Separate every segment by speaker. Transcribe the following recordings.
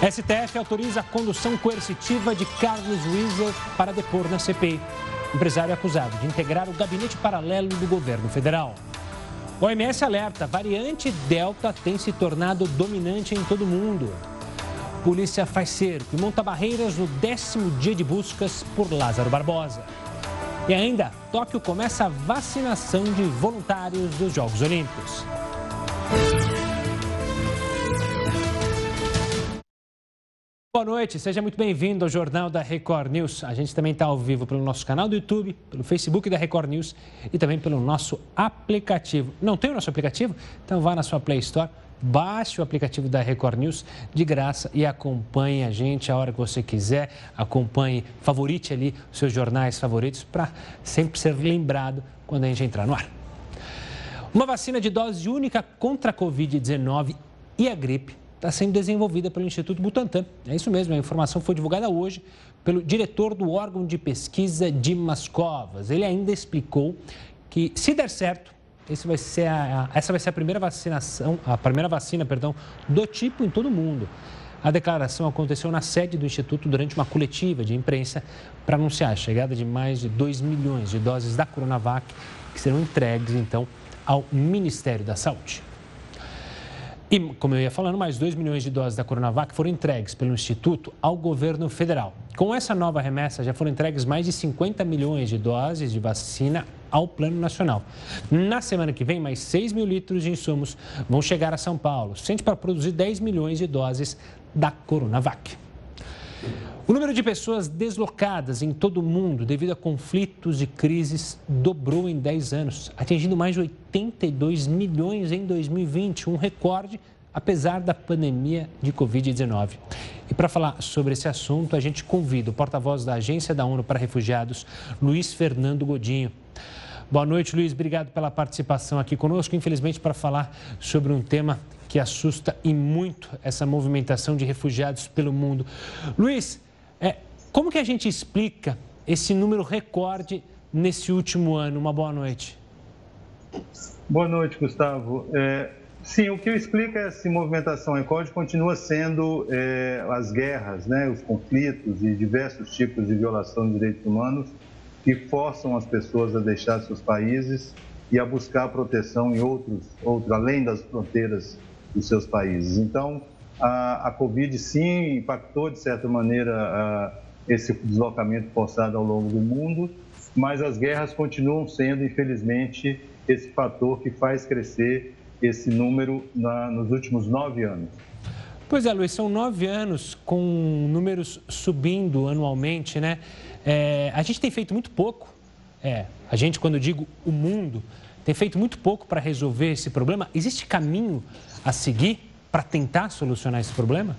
Speaker 1: STF autoriza a condução coercitiva de Carlos Wieser para depor na CPI. Empresário acusado de integrar o gabinete paralelo do governo federal. O OMS alerta: variante Delta tem se tornado dominante em todo o mundo. Polícia faz cerco e monta barreiras no décimo dia de buscas por Lázaro Barbosa. E ainda, Tóquio começa a vacinação de voluntários dos Jogos Olímpicos. Boa noite, seja muito bem-vindo ao Jornal da Record News. A gente também está ao vivo pelo nosso canal do YouTube, pelo Facebook da Record News e também pelo nosso aplicativo. Não tem o nosso aplicativo? Então vá na sua Play Store, baixe o aplicativo da Record News de graça e acompanhe a gente a hora que você quiser. Acompanhe, favorite ali os seus jornais favoritos para sempre ser lembrado quando a gente entrar no ar. Uma vacina de dose única contra a Covid-19 e a gripe está sendo desenvolvida pelo Instituto Butantan. É isso mesmo, a informação foi divulgada hoje pelo diretor do órgão de pesquisa Dimas Covas. Ele ainda explicou que, se der certo, vai a, essa vai ser a primeira vacinação, a primeira vacina, perdão, do tipo em todo o mundo. A declaração aconteceu na sede do Instituto durante uma coletiva de imprensa para anunciar a chegada de mais de 2 milhões de doses da Coronavac que serão entregues, então, ao Ministério da Saúde. E, como eu ia falando, mais 2 milhões de doses da Coronavac foram entregues pelo Instituto ao governo federal. Com essa nova remessa, já foram entregues mais de 50 milhões de doses de vacina ao Plano Nacional. Na semana que vem, mais 6 mil litros de insumos vão chegar a São Paulo, sente para produzir 10 milhões de doses da Coronavac. O número de pessoas deslocadas em todo o mundo devido a conflitos e crises dobrou em 10 anos, atingindo mais de 82 milhões em 2020, um recorde apesar da pandemia de Covid-19. E para falar sobre esse assunto, a gente convida o porta-voz da Agência da ONU para Refugiados, Luiz Fernando Godinho. Boa noite, Luiz. Obrigado pela participação aqui conosco. Infelizmente, para falar sobre um tema que assusta e muito essa movimentação de refugiados pelo mundo. Luiz, como que a gente explica esse número recorde nesse último ano? Uma boa noite.
Speaker 2: Boa noite, Gustavo. É, sim, o que explica essa movimentação recorde continua sendo é, as guerras, né, os conflitos e diversos tipos de violação de direitos humanos que forçam as pessoas a deixar seus países e a buscar proteção em outros, outros além das fronteiras dos seus países. Então, a, a Covid sim impactou de certa maneira a, esse deslocamento forçado ao longo do mundo, mas as guerras continuam sendo, infelizmente, esse fator que faz crescer esse número na, nos últimos nove anos.
Speaker 1: Pois é, Luiz, são nove anos com números subindo anualmente, né? É, a gente tem feito muito pouco, é, a gente, quando eu digo o mundo, tem feito muito pouco para resolver esse problema. Existe caminho a seguir para tentar solucionar esse problema?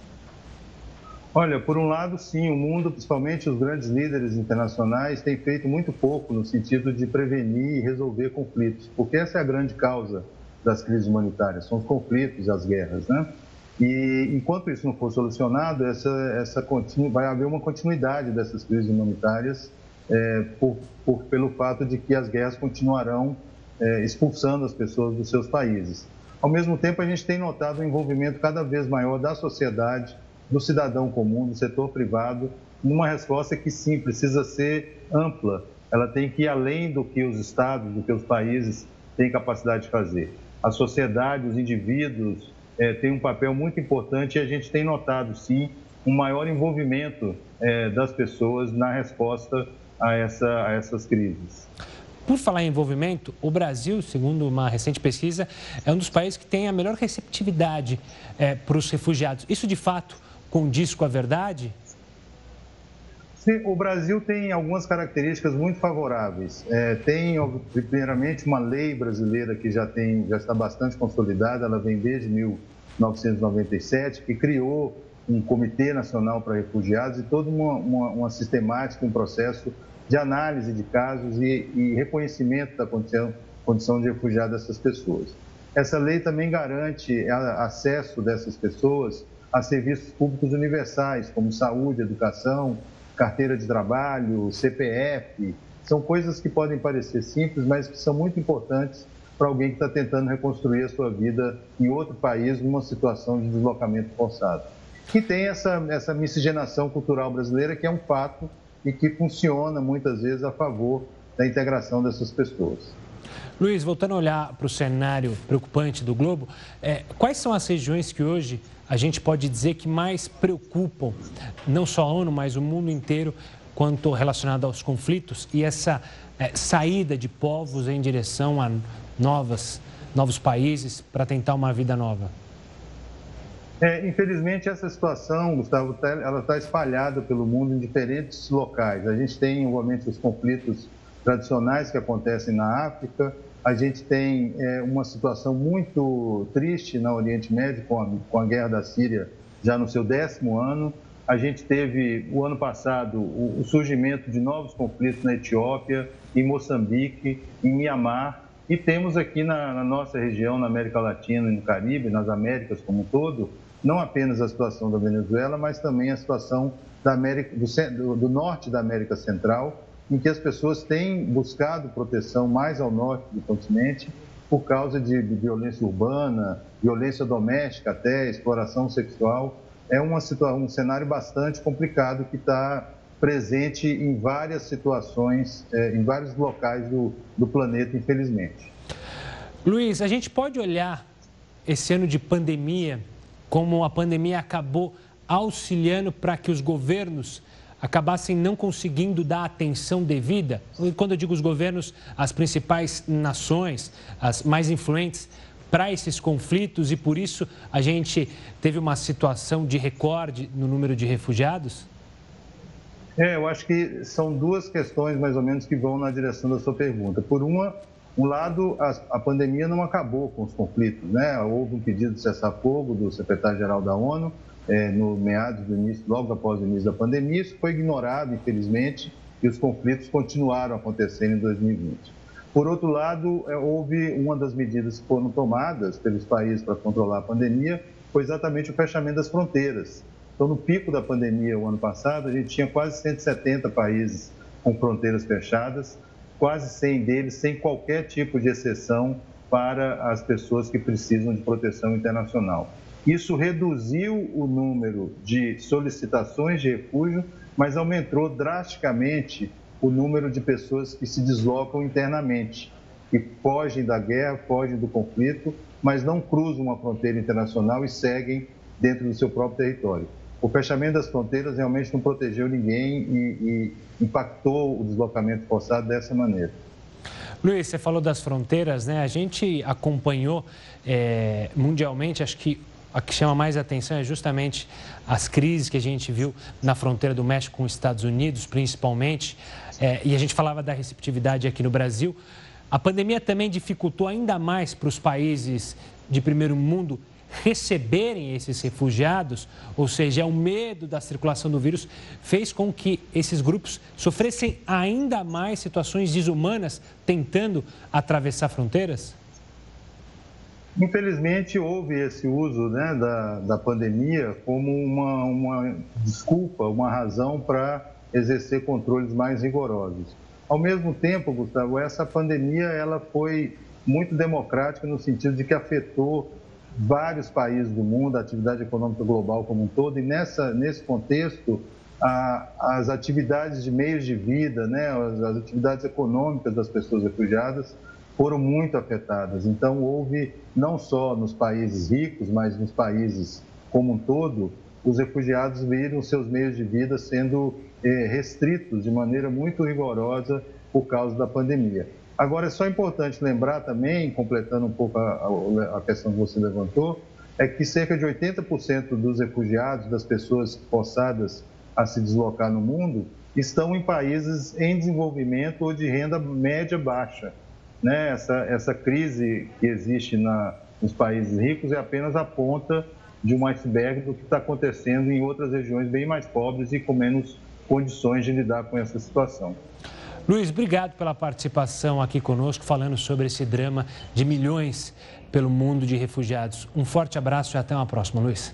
Speaker 2: Olha, por um lado, sim, o mundo, principalmente os grandes líderes internacionais, têm feito muito pouco no sentido de prevenir e resolver conflitos, porque essa é a grande causa das crises humanitárias, são os conflitos as guerras, né? E enquanto isso não for solucionado, essa, essa continu, vai haver uma continuidade dessas crises humanitárias é, por, por, pelo fato de que as guerras continuarão é, expulsando as pessoas dos seus países. Ao mesmo tempo, a gente tem notado um envolvimento cada vez maior da sociedade, do cidadão comum, do setor privado, numa resposta que sim precisa ser ampla. Ela tem que ir além do que os estados, do que os países têm capacidade de fazer. A sociedade, os indivíduos é, têm um papel muito importante e a gente tem notado sim um maior envolvimento é, das pessoas na resposta a, essa, a essas crises.
Speaker 1: Por falar em envolvimento, o Brasil, segundo uma recente pesquisa, é um dos países que tem a melhor receptividade é, para os refugiados. Isso, de fato, condiz com a verdade?
Speaker 2: Sim, o Brasil tem algumas características muito favoráveis. É, tem, primeiramente, uma lei brasileira que já, tem, já está bastante consolidada, ela vem desde 1997, que criou um Comitê Nacional para Refugiados e toda uma, uma, uma sistemática, um processo de análise de casos e, e reconhecimento da condição, condição de refugiado dessas pessoas. Essa lei também garante acesso dessas pessoas a serviços públicos universais, como saúde, educação, carteira de trabalho, CPF. São coisas que podem parecer simples, mas que são muito importantes para alguém que está tentando reconstruir a sua vida em outro país, numa situação de deslocamento forçado. que tem essa, essa miscigenação cultural brasileira que é um fato e que funciona muitas vezes a favor da integração dessas pessoas.
Speaker 1: Luiz, voltando a olhar para o cenário preocupante do globo, é, quais são as regiões que hoje a gente pode dizer que mais preocupam não só a ONU, mas o mundo inteiro quanto relacionado aos conflitos e essa é, saída de povos em direção a novas, novos países para tentar uma vida nova?
Speaker 2: É, infelizmente, essa situação, Gustavo, tá, ela está espalhada pelo mundo em diferentes locais. A gente tem, igualmente, os conflitos tradicionais que acontecem na África, a gente tem é, uma situação muito triste no Oriente Médio, com a, com a guerra da Síria já no seu décimo ano. A gente teve, o ano passado, o, o surgimento de novos conflitos na Etiópia, em Moçambique, em Mianmar. E temos aqui na, na nossa região, na América Latina e no Caribe, nas Américas como um todo, não apenas a situação da Venezuela, mas também a situação da América, do, do, norte da América Central, em que as pessoas têm buscado proteção mais ao norte do continente por causa de, de violência urbana, violência doméstica até, exploração sexual. É uma um cenário bastante complicado que está presente em várias situações, é, em vários locais do, do planeta, infelizmente.
Speaker 1: Luiz, a gente pode olhar esse ano de pandemia como a pandemia acabou auxiliando para que os governos acabassem não conseguindo dar atenção devida. E quando eu digo os governos, as principais nações, as mais influentes, para esses conflitos e por isso a gente teve uma situação de recorde no número de refugiados?
Speaker 2: É, eu acho que são duas questões mais ou menos que vão na direção da sua pergunta. Por uma, um lado, a, a pandemia não acabou com os conflitos, né? Houve um pedido de cessar-fogo do secretário-geral da ONU é, no meados do início, logo após o início da pandemia. Isso foi ignorado, infelizmente, e os conflitos continuaram acontecendo em 2020. Por outro lado, é, houve uma das medidas que foram tomadas pelos países para controlar a pandemia, foi exatamente o fechamento das fronteiras. Então, no pico da pandemia, o ano passado, a gente tinha quase 170 países com fronteiras fechadas quase 100 deles sem qualquer tipo de exceção para as pessoas que precisam de proteção internacional. Isso reduziu o número de solicitações de refúgio, mas aumentou drasticamente o número de pessoas que se deslocam internamente, que fogem da guerra, fogem do conflito, mas não cruzam uma fronteira internacional e seguem dentro do seu próprio território o fechamento das fronteiras realmente não protegeu ninguém e, e impactou o deslocamento forçado dessa maneira.
Speaker 1: Luiz, você falou das fronteiras, né? A gente acompanhou é, mundialmente, acho que a que chama mais atenção é justamente as crises que a gente viu na fronteira do México com os Estados Unidos, principalmente. É, e a gente falava da receptividade aqui no Brasil. A pandemia também dificultou ainda mais para os países de primeiro mundo receberem esses refugiados, ou seja, o medo da circulação do vírus, fez com que esses grupos sofressem ainda mais situações desumanas tentando atravessar fronteiras?
Speaker 2: Infelizmente, houve esse uso né, da, da pandemia como uma, uma desculpa, uma razão para exercer controles mais rigorosos. Ao mesmo tempo, Gustavo, essa pandemia ela foi muito democrática no sentido de que afetou vários países do mundo, a atividade econômica global como um todo, e nessa, nesse contexto, a, as atividades de meios de vida, né, as, as atividades econômicas das pessoas refugiadas foram muito afetadas. Então, houve, não só nos países ricos, mas nos países como um todo, os refugiados viram seus meios de vida sendo eh, restritos de maneira muito rigorosa por causa da pandemia. Agora, é só importante lembrar também, completando um pouco a, a questão que você levantou, é que cerca de 80% dos refugiados, das pessoas forçadas a se deslocar no mundo, estão em países em desenvolvimento ou de renda média baixa. Né? Essa, essa crise que existe na, nos países ricos é apenas a ponta de um iceberg do que está acontecendo em outras regiões bem mais pobres e com menos condições de lidar com essa situação.
Speaker 1: Luiz, obrigado pela participação aqui conosco, falando sobre esse drama de milhões pelo mundo de refugiados. Um forte abraço e até uma próxima, Luiz.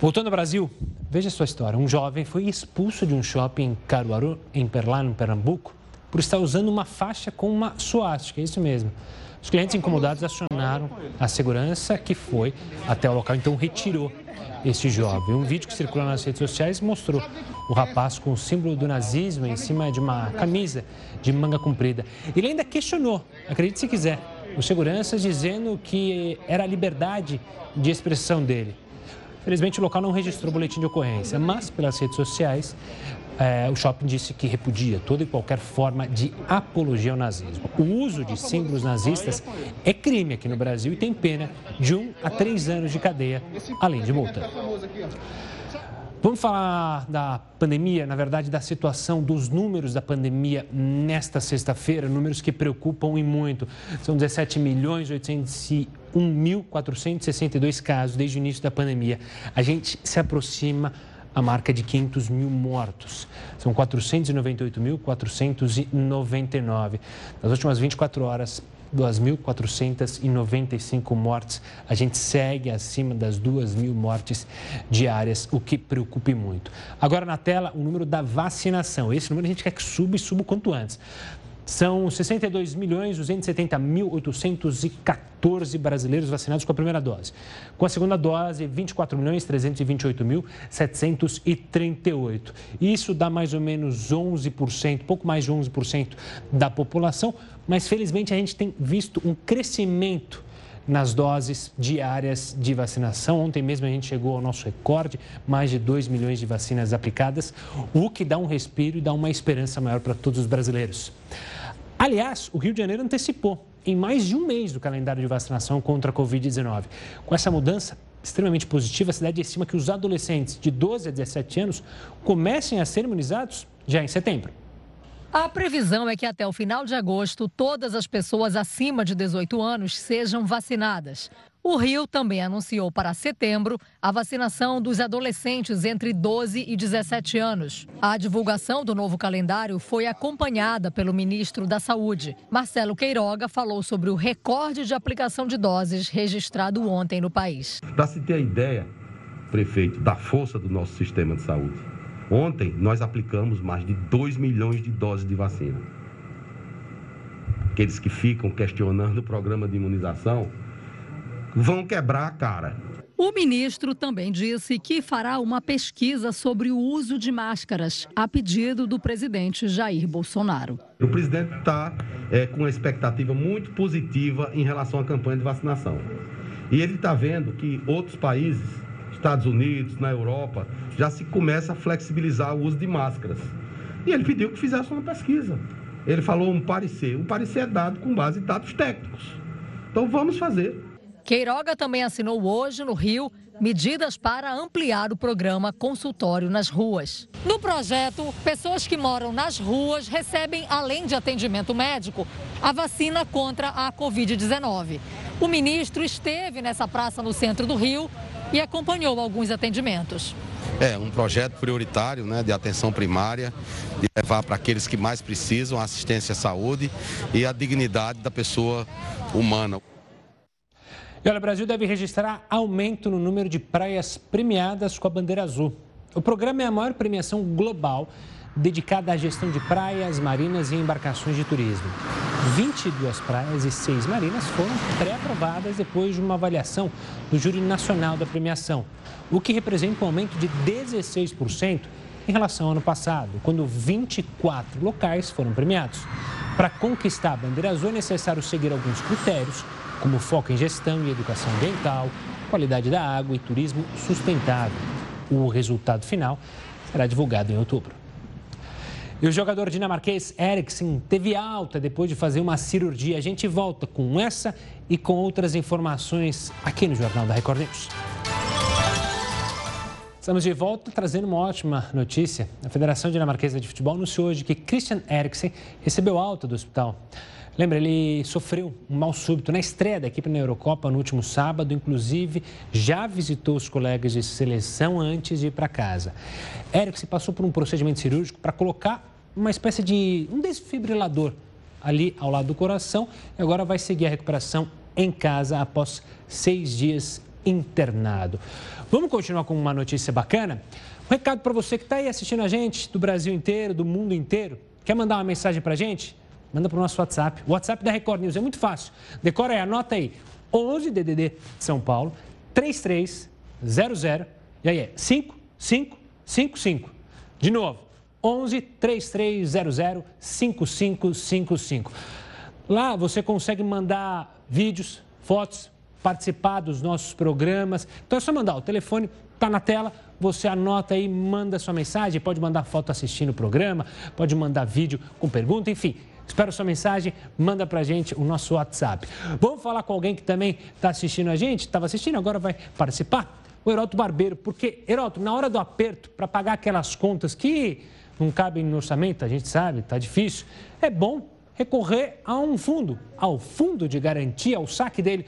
Speaker 1: Voltando ao Brasil, veja a sua história. Um jovem foi expulso de um shopping em Caruaru, em Perlá, no Pernambuco, por estar usando uma faixa com uma suástica, é isso mesmo. Os clientes incomodados acionaram a segurança que foi até o local, então retirou este jovem. Um vídeo que circula nas redes sociais mostrou o rapaz com o símbolo do nazismo em cima de uma camisa de manga comprida. Ele ainda questionou, acredite se quiser, os seguranças dizendo que era a liberdade de expressão dele. Felizmente, o local não registrou boletim de ocorrência, mas pelas redes sociais, é, o shopping disse que repudia toda e qualquer forma de apologia ao nazismo. O uso de símbolos nazistas é crime aqui no Brasil e tem pena de um a três anos de cadeia, além de multa. Vamos falar da pandemia, na verdade, da situação dos números da pandemia nesta sexta-feira, números que preocupam e muito. São 17 milhões 801.462 casos desde o início da pandemia. A gente se aproxima a marca de 500 mil mortos. São 498.499. Nas últimas 24 horas, 2.495 mortes. A gente segue acima das 2 mil mortes diárias, o que preocupe muito. Agora na tela, o número da vacinação. Esse número a gente quer que suba e suba o quanto antes. São 62 milhões 270 mil 814 brasileiros vacinados com a primeira dose. Com a segunda dose, 24 milhões 328 mil 738. Isso dá mais ou menos 11%, pouco mais de 11% da população, mas felizmente a gente tem visto um crescimento nas doses diárias de vacinação. Ontem mesmo a gente chegou ao nosso recorde, mais de 2 milhões de vacinas aplicadas, o que dá um respiro e dá uma esperança maior para todos os brasileiros. Aliás, o Rio de Janeiro antecipou em mais de um mês do calendário de vacinação contra a Covid-19. Com essa mudança extremamente positiva, a cidade estima que os adolescentes de 12 a 17 anos comecem a ser imunizados já em setembro.
Speaker 3: A previsão é que até o final de agosto, todas as pessoas acima de 18 anos sejam vacinadas. O Rio também anunciou para setembro a vacinação dos adolescentes entre 12 e 17 anos. A divulgação do novo calendário foi acompanhada pelo ministro da Saúde. Marcelo Queiroga falou sobre o recorde de aplicação de doses registrado ontem no país.
Speaker 4: Para se ter a ideia, prefeito, da força do nosso sistema de saúde, ontem nós aplicamos mais de 2 milhões de doses de vacina. Aqueles que ficam questionando o programa de imunização vão quebrar a cara.
Speaker 3: O ministro também disse que fará uma pesquisa sobre o uso de máscaras, a pedido do presidente Jair Bolsonaro.
Speaker 4: O presidente está é, com uma expectativa muito positiva em relação à campanha de vacinação. E ele está vendo que outros países, Estados Unidos, na Europa, já se começa a flexibilizar o uso de máscaras. E ele pediu que fizesse uma pesquisa. Ele falou um parecer. O parecer é dado com base em dados técnicos. Então vamos fazer.
Speaker 3: Queiroga também assinou hoje, no Rio, medidas para ampliar o programa Consultório nas Ruas. No projeto, pessoas que moram nas ruas recebem, além de atendimento médico, a vacina contra a Covid-19. O ministro esteve nessa praça no centro do Rio e acompanhou alguns atendimentos.
Speaker 4: É um projeto prioritário né, de atenção primária, de levar para aqueles que mais precisam a assistência à saúde e a dignidade da pessoa humana.
Speaker 1: E olha, o Brasil deve registrar aumento no número de praias premiadas com a bandeira azul. O programa é a maior premiação global dedicada à gestão de praias, marinas e embarcações de turismo. 22 praias e 6 marinas foram pré-aprovadas depois de uma avaliação do Júri Nacional da Premiação, o que representa um aumento de 16% em relação ao ano passado, quando 24 locais foram premiados. Para conquistar a bandeira azul é necessário seguir alguns critérios, como foco em gestão e educação ambiental, qualidade da água e turismo sustentável. O resultado final será divulgado em outubro. E o jogador dinamarquês Eriksen teve alta depois de fazer uma cirurgia. A gente volta com essa e com outras informações aqui no Jornal da Record News. Estamos de volta trazendo uma ótima notícia. A Federação Dinamarquesa de Futebol anunciou hoje que Christian Eriksen recebeu alta do hospital. Lembra, ele sofreu um mal súbito na estreia da equipe na Eurocopa no último sábado, inclusive já visitou os colegas de seleção antes de ir para casa. Eric se passou por um procedimento cirúrgico para colocar uma espécie de um desfibrilador ali ao lado do coração e agora vai seguir a recuperação em casa após seis dias internado. Vamos continuar com uma notícia bacana? Um recado para você que está aí assistindo a gente do Brasil inteiro, do mundo inteiro. Quer mandar uma mensagem para a gente? Manda para o nosso WhatsApp. O WhatsApp da Record News é muito fácil. Decora aí, anota aí. 11 DDD São Paulo 3300 e aí é 5555. De novo, 11 3300 5555. Lá você consegue mandar vídeos, fotos, participar dos nossos programas. Então é só mandar, o telefone está na tela, você anota aí, manda sua mensagem, pode mandar foto assistindo o programa, pode mandar vídeo com pergunta, enfim. Espero sua mensagem, manda pra gente o nosso WhatsApp. Vamos falar com alguém que também está assistindo a gente, estava assistindo, agora vai participar? O Heroto Barbeiro, porque, Heroto, na hora do aperto, para pagar aquelas contas que não cabem no orçamento, a gente sabe, está difícil, é bom recorrer a um fundo, ao fundo de garantia, ao saque dele.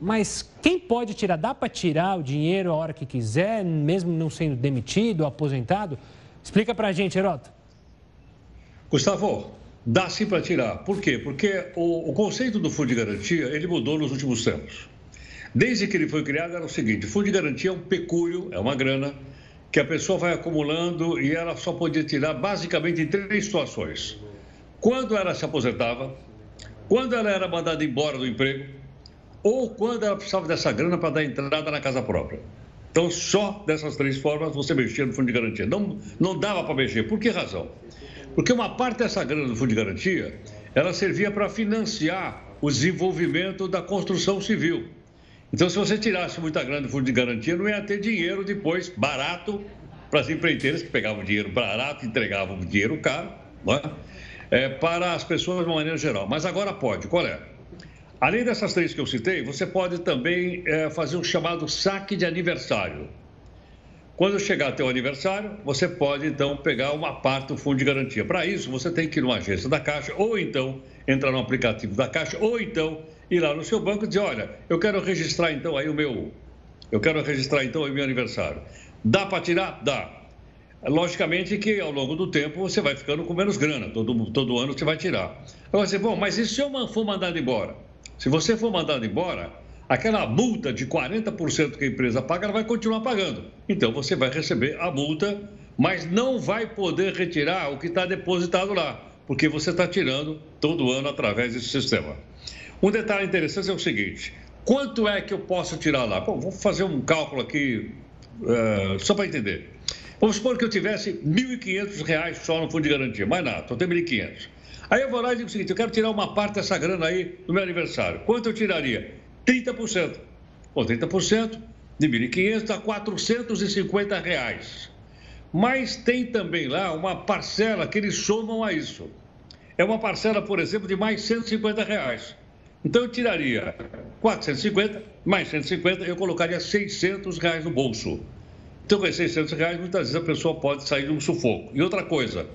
Speaker 1: Mas quem pode tirar? Dá para tirar o dinheiro a hora que quiser, mesmo não sendo demitido aposentado? Explica para a gente, Heroto.
Speaker 5: Gustavo, dá sim para tirar. Por quê? Porque o, o, conceito do fundo de garantia ele mudou nos últimos tempos. Desde que ele foi criado era o seguinte: fundo de garantia é um pecúlio, é uma grana que a pessoa vai acumulando e ela só podia tirar basicamente em três situações: quando ela se aposentava, quando ela era mandada embora do emprego ou quando ela precisava dessa grana para dar entrada na casa própria. Então, só dessas três formas você mexia no fundo de garantia. Não, não dava para mexer. Por que razão? Porque uma parte dessa grana do fundo de garantia, ela servia para financiar o desenvolvimento da construção civil. Então, se você tirasse muita grana do fundo de garantia, não ia ter dinheiro depois barato para as empreiteiras que pegavam dinheiro barato, entregavam dinheiro caro, é? É, para as pessoas de uma maneira geral. Mas agora pode. Qual é? Além dessas três que eu citei, você pode também é, fazer um chamado saque de aniversário. Quando chegar até o aniversário, você pode então pegar uma parte do fundo de garantia. Para isso, você tem que ir numa agência da Caixa, ou então entrar no aplicativo da Caixa, ou então ir lá no seu banco e dizer: olha, eu quero registrar então aí o meu. Eu quero registrar então o meu aniversário. Dá para tirar? Dá. Logicamente que ao longo do tempo você vai ficando com menos grana, todo, todo ano você vai tirar. Agora você, bom, mas e se eu for mandado embora? Se você for mandado embora, aquela multa de 40% que a empresa paga, ela vai continuar pagando. Então você vai receber a multa, mas não vai poder retirar o que está depositado lá, porque você está tirando todo ano através desse sistema. Um detalhe interessante é o seguinte: quanto é que eu posso tirar lá? Bom, vou fazer um cálculo aqui uh, só para entender. Vamos supor que eu tivesse R$ 1.500 só no fundo de garantia, mais nada, só tenho 1.500. Aí eu vou lá e digo o seguinte: eu quero tirar uma parte dessa grana aí do meu aniversário. Quanto eu tiraria? 30%. Bom, 30% de 1.500 dá 450 reais. Mas tem também lá uma parcela que eles somam a isso. É uma parcela, por exemplo, de mais 150 reais. Então eu tiraria 450, mais 150, eu colocaria 600 reais no bolso. Então, com esses 600 reais, muitas vezes a pessoa pode sair de um sufoco. E outra coisa,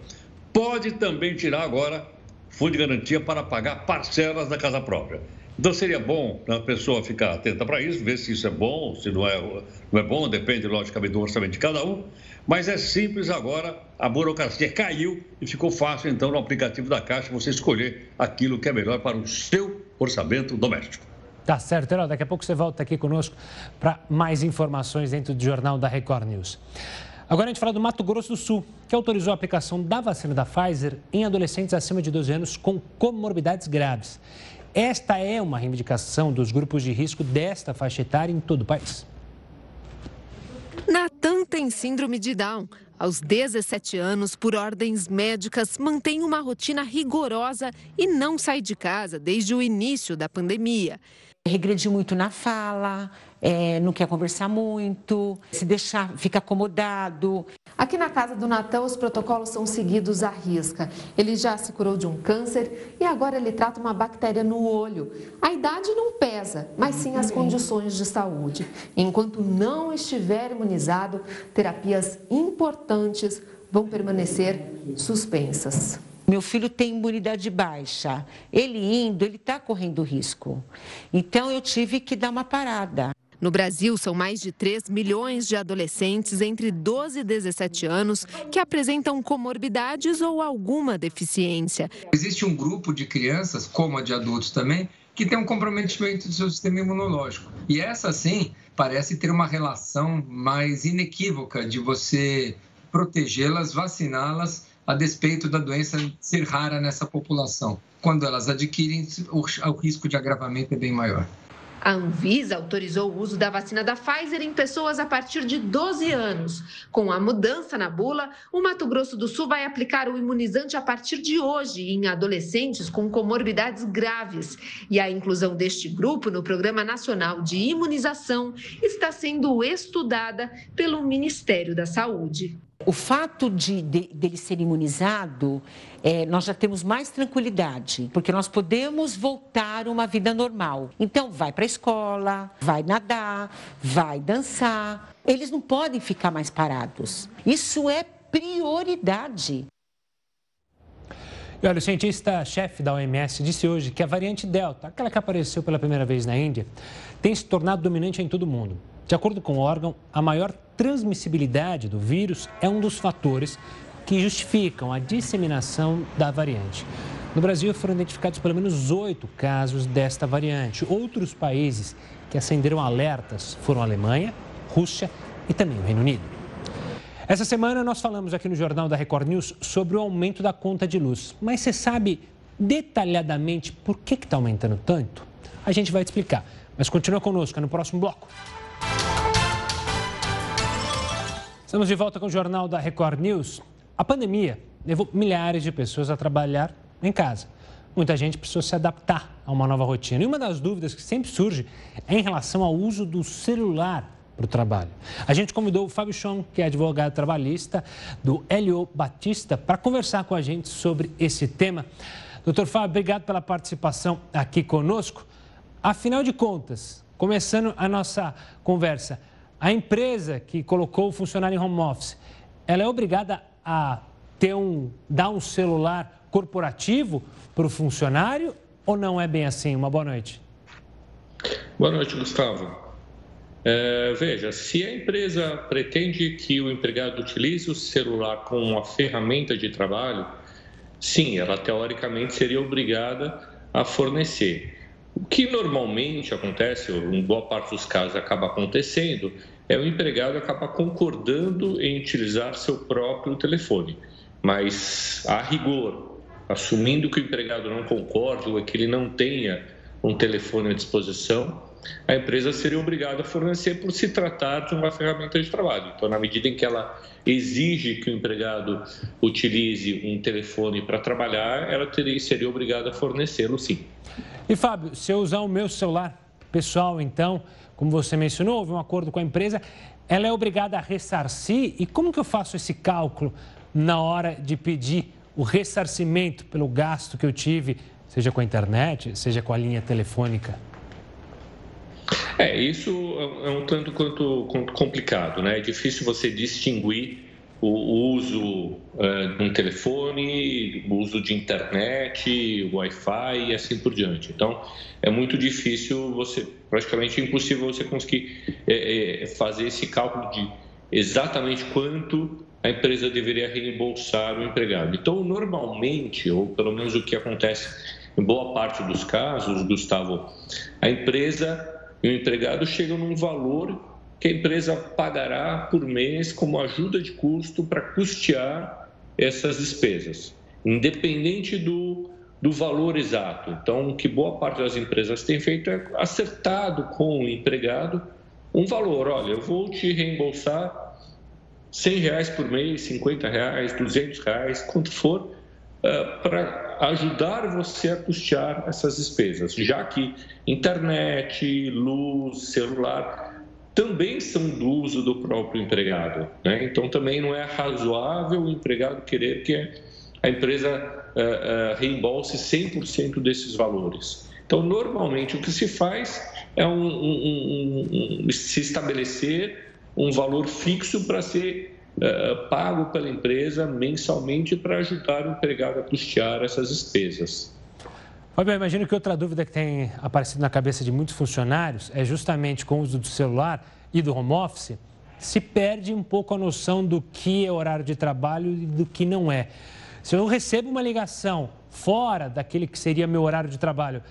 Speaker 5: pode também tirar agora fundo de garantia para pagar parcelas da casa própria. Então seria bom a pessoa ficar atenta para isso, ver se isso é bom, se não é, não é bom, depende logicamente do orçamento de cada um. Mas é simples agora, a burocracia caiu e ficou fácil então no aplicativo da Caixa você escolher aquilo que é melhor para o seu orçamento doméstico.
Speaker 1: Tá certo, Herói. Daqui a pouco você volta aqui conosco para mais informações dentro do Jornal da Record News. Agora a gente fala do Mato Grosso do Sul, que autorizou a aplicação da vacina da Pfizer em adolescentes acima de 12 anos com comorbidades graves. Esta é uma reivindicação dos grupos de risco desta faixa etária em todo o país.
Speaker 6: Natan tem síndrome de Down. Aos 17 anos, por ordens médicas, mantém uma rotina rigorosa e não sai de casa desde o início da pandemia.
Speaker 7: Regrediu muito na fala, é, não quer conversar muito, se deixar, fica acomodado.
Speaker 8: Aqui na casa do Natan, os protocolos são seguidos à risca. Ele já se curou de um câncer e agora ele trata uma bactéria no olho. A idade não pesa, mas sim as condições de saúde. Enquanto não estiver imunizado, terapias importantes vão permanecer suspensas.
Speaker 7: Meu filho tem imunidade baixa. Ele indo, ele está correndo risco. Então eu tive que dar uma parada.
Speaker 6: No Brasil, são mais de 3 milhões de adolescentes entre 12 e 17 anos que apresentam comorbidades ou alguma deficiência.
Speaker 9: Existe um grupo de crianças, como a de adultos também, que tem um comprometimento do seu sistema imunológico. E essa, sim, parece ter uma relação mais inequívoca de você protegê-las, vaciná-las a despeito da doença ser rara nessa população. Quando elas adquirem, o risco de agravamento é bem maior.
Speaker 8: A Anvisa autorizou o uso da vacina da Pfizer em pessoas a partir de 12 anos. Com a mudança na bula, o Mato Grosso do Sul vai aplicar o imunizante a partir de hoje em adolescentes com comorbidades graves. E a inclusão deste grupo no Programa Nacional de Imunização está sendo estudada pelo Ministério da Saúde.
Speaker 7: O fato de, de dele ser imunizado, é, nós já temos mais tranquilidade, porque nós podemos voltar uma vida normal. Então, vai para a escola, vai nadar, vai dançar. Eles não podem ficar mais parados. Isso é prioridade.
Speaker 1: E olha, o cientista-chefe da OMS disse hoje que a variante Delta, aquela que apareceu pela primeira vez na Índia, tem se tornado dominante em todo o mundo. De acordo com o órgão, a maior transmissibilidade do vírus é um dos fatores que justificam a disseminação da variante. No Brasil foram identificados pelo menos oito casos desta variante. Outros países que acenderam alertas foram a Alemanha, Rússia e também o Reino Unido. Essa semana nós falamos aqui no Jornal da Record News sobre o aumento da conta de luz. Mas você sabe detalhadamente por que está aumentando tanto? A gente vai te explicar. Mas continua conosco é no próximo bloco. Estamos de volta com o Jornal da Record News. A pandemia levou milhares de pessoas a trabalhar em casa. Muita gente precisou se adaptar a uma nova rotina. E uma das dúvidas que sempre surge é em relação ao uso do celular para o trabalho. A gente convidou o Fábio Chon, que é advogado trabalhista do Helio Batista, para conversar com a gente sobre esse tema. Doutor Fábio, obrigado pela participação aqui conosco. Afinal de contas, começando a nossa conversa, a empresa que colocou o funcionário em home office, ela é obrigada a ter um, dar um celular corporativo para o funcionário ou não é bem assim? Uma boa noite.
Speaker 10: Boa noite, Gustavo. É, veja, se a empresa pretende que o empregado utilize o celular como uma ferramenta de trabalho, sim, ela teoricamente seria obrigada a fornecer. O que normalmente acontece, ou em boa parte dos casos acaba acontecendo, é o empregado acabar concordando em utilizar seu próprio telefone. Mas, a rigor, assumindo que o empregado não concorde ou que ele não tenha um telefone à disposição, a empresa seria obrigada a fornecer por se tratar de uma ferramenta de trabalho. Então, na medida em que ela exige que o empregado utilize um telefone para trabalhar, ela teria, seria obrigada a fornecê-lo sim.
Speaker 1: E Fábio, se eu usar o meu celular pessoal, então, como você mencionou, houve um acordo com a empresa, ela é obrigada a ressarcir. E como que eu faço esse cálculo na hora de pedir o ressarcimento pelo gasto que eu tive, seja com a internet, seja com a linha telefônica?
Speaker 10: É, isso é um tanto quanto complicado, né? É difícil você distinguir o uso uh, de um telefone, o uso de internet, Wi-Fi e assim por diante. Então, é muito difícil você, praticamente impossível você conseguir é, é, fazer esse cálculo de exatamente quanto a empresa deveria reembolsar o empregado. Então, normalmente, ou pelo menos o que acontece em boa parte dos casos, Gustavo, a empresa e o empregado chegam num valor que a empresa pagará por mês como ajuda de custo para custear essas despesas, independente do, do valor exato. Então, o que boa parte das empresas tem feito é acertado com o empregado um valor. Olha, eu vou te reembolsar 100 reais por mês, 50 reais, 200 reais, quanto for, uh, para ajudar você a custear essas despesas, já que internet, luz, celular também são do uso do próprio empregado. Né? Então, também não é razoável o empregado querer que a empresa uh, uh, reembolse 100% desses valores. Então, normalmente, o que se faz é um, um, um, se estabelecer um valor fixo para ser uh, pago pela empresa mensalmente para ajudar o empregado a custear essas despesas.
Speaker 1: Fábio, eu imagino que outra dúvida que tem aparecido na cabeça de muitos funcionários é justamente com o uso do celular e do home office, se perde um pouco a noção do que é horário de trabalho e do que não é. Se eu recebo uma ligação fora daquele que seria meu horário de trabalho,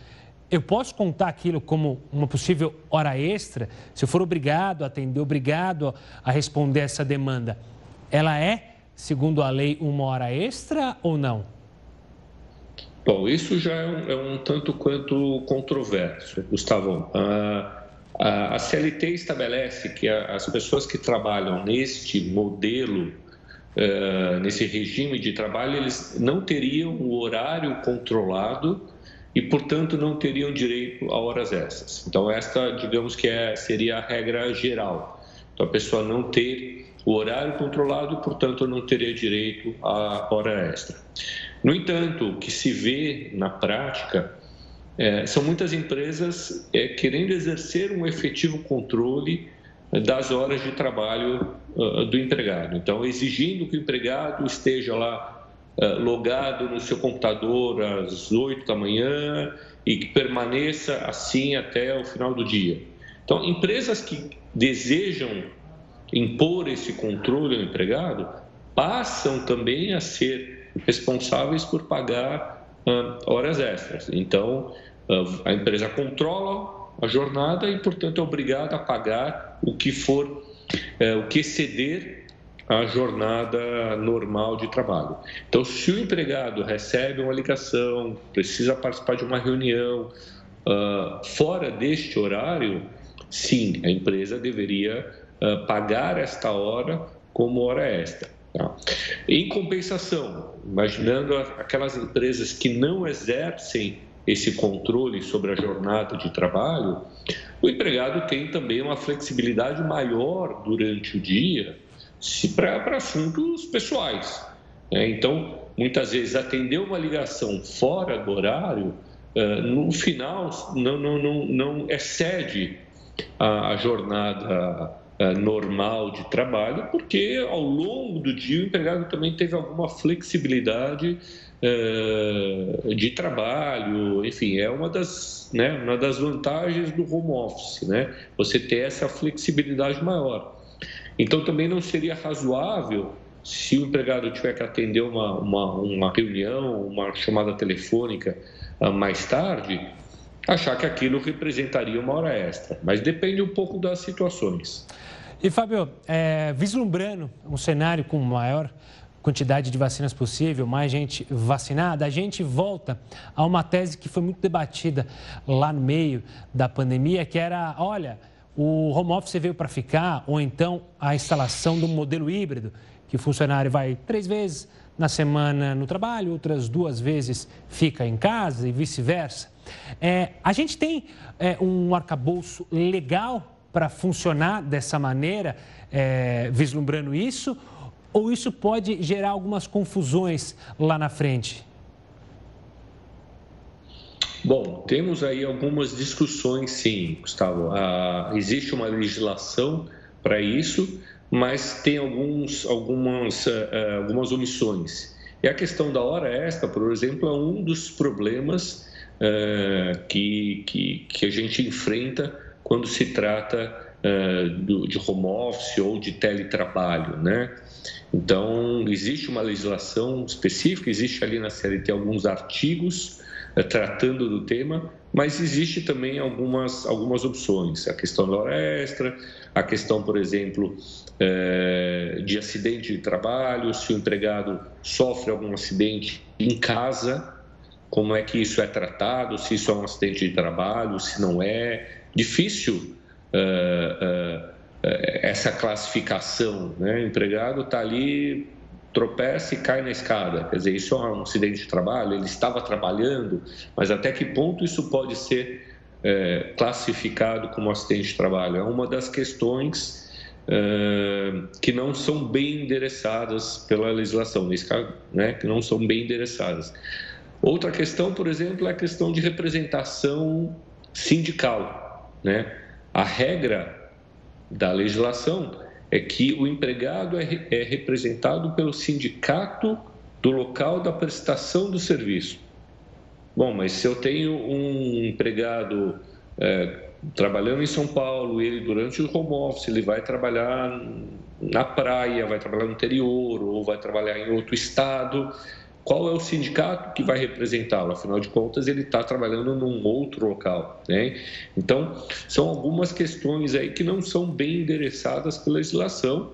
Speaker 1: eu posso contar aquilo como uma possível hora extra? Se eu for obrigado a atender, obrigado a responder essa demanda, ela é segundo a lei, uma hora extra ou não?
Speaker 10: Bom, isso já é um, é um tanto quanto controverso, Gustavo. A, a, a CLT estabelece que a, as pessoas que trabalham neste modelo, uh, nesse regime de trabalho, eles não teriam o horário controlado e, portanto, não teriam direito a horas extras. Então, esta, digamos que é, seria a regra geral. Então, a pessoa não ter o horário controlado portanto, não teria direito à hora extra. No entanto, o que se vê na prática é, são muitas empresas é, querendo exercer um efetivo controle das horas de trabalho uh, do empregado. Então, exigindo que o empregado esteja lá uh, logado no seu computador às 8 da manhã e que permaneça assim até o final do dia. Então, empresas que desejam impor esse controle ao empregado passam também a ser responsáveis por pagar uh, horas extras. Então, uh, a empresa controla a jornada e, portanto, é obrigada a pagar o que for, uh, o que exceder a jornada normal de trabalho. Então, se o empregado recebe uma ligação, precisa participar de uma reunião fora deste horário, sim, a empresa deveria pagar esta hora como hora extra. Tá? Em compensação, imaginando aquelas empresas que não exercem esse controle sobre a jornada de trabalho, o empregado tem também uma flexibilidade maior durante o dia para assuntos pessoais. Né? Então, muitas vezes, atender uma ligação fora do horário, no final, não, não, não, não excede a jornada eh, normal de trabalho, porque ao longo do dia o empregado também teve alguma flexibilidade uh, de trabalho, enfim, é uma das, né, uma das vantagens do home office, né? Você ter essa flexibilidade maior. Então também não seria razoável se o empregado tiver que atender uma, uma, uma reunião, uma chamada telefônica uh, mais tarde, achar que aquilo representaria uma hora extra, mas depende um pouco das situações.
Speaker 1: E, Fábio, é, vislumbrando um cenário com maior quantidade de vacinas possível, mais gente vacinada, a gente volta a uma tese que foi muito debatida lá no meio da pandemia, que era, olha, o home office veio para ficar, ou então a instalação do modelo híbrido, que o funcionário vai três vezes na semana no trabalho, outras duas vezes fica em casa e vice-versa. É, a gente tem é, um arcabouço legal para funcionar dessa maneira, é, vislumbrando isso? Ou isso pode gerar algumas confusões lá na frente?
Speaker 10: Bom, temos aí algumas discussões, sim, Gustavo. Ah, existe uma legislação para isso, mas tem alguns, algumas, uh, algumas omissões. E a questão da hora extra, por exemplo, é um dos problemas uh, que, que, que a gente enfrenta quando se trata do, de home office ou de teletrabalho, né? Então, existe uma legislação específica, existe ali na CLT alguns artigos uh, tratando do tema, mas existe também algumas, algumas opções. A questão da hora extra, a questão, por exemplo, uh, de acidente de trabalho, se o empregado sofre algum acidente em casa, como é que isso é tratado, se isso é um acidente de trabalho, se não é, difícil uh, uh, essa classificação. Né? Empregado está ali, tropeça e cai na escada. Quer dizer, isso é um acidente de trabalho, ele estava trabalhando, mas até que ponto isso pode ser classificado como acidente de trabalho? É uma das questões que não são bem endereçadas pela legislação, nesse caso, né, que não são bem endereçadas. Outra questão, por exemplo, é a questão de representação sindical. Né? A regra da legislação é que o empregado é, é representado pelo sindicato do local da prestação do serviço. Bom, mas se eu tenho um empregado é, trabalhando em São Paulo, ele durante o home office, ele vai trabalhar na praia, vai trabalhar no interior ou vai trabalhar em outro estado, qual é o sindicato que vai representá-lo? Afinal de contas, ele está trabalhando num outro local. Né? Então, são algumas questões aí que não são bem endereçadas pela legislação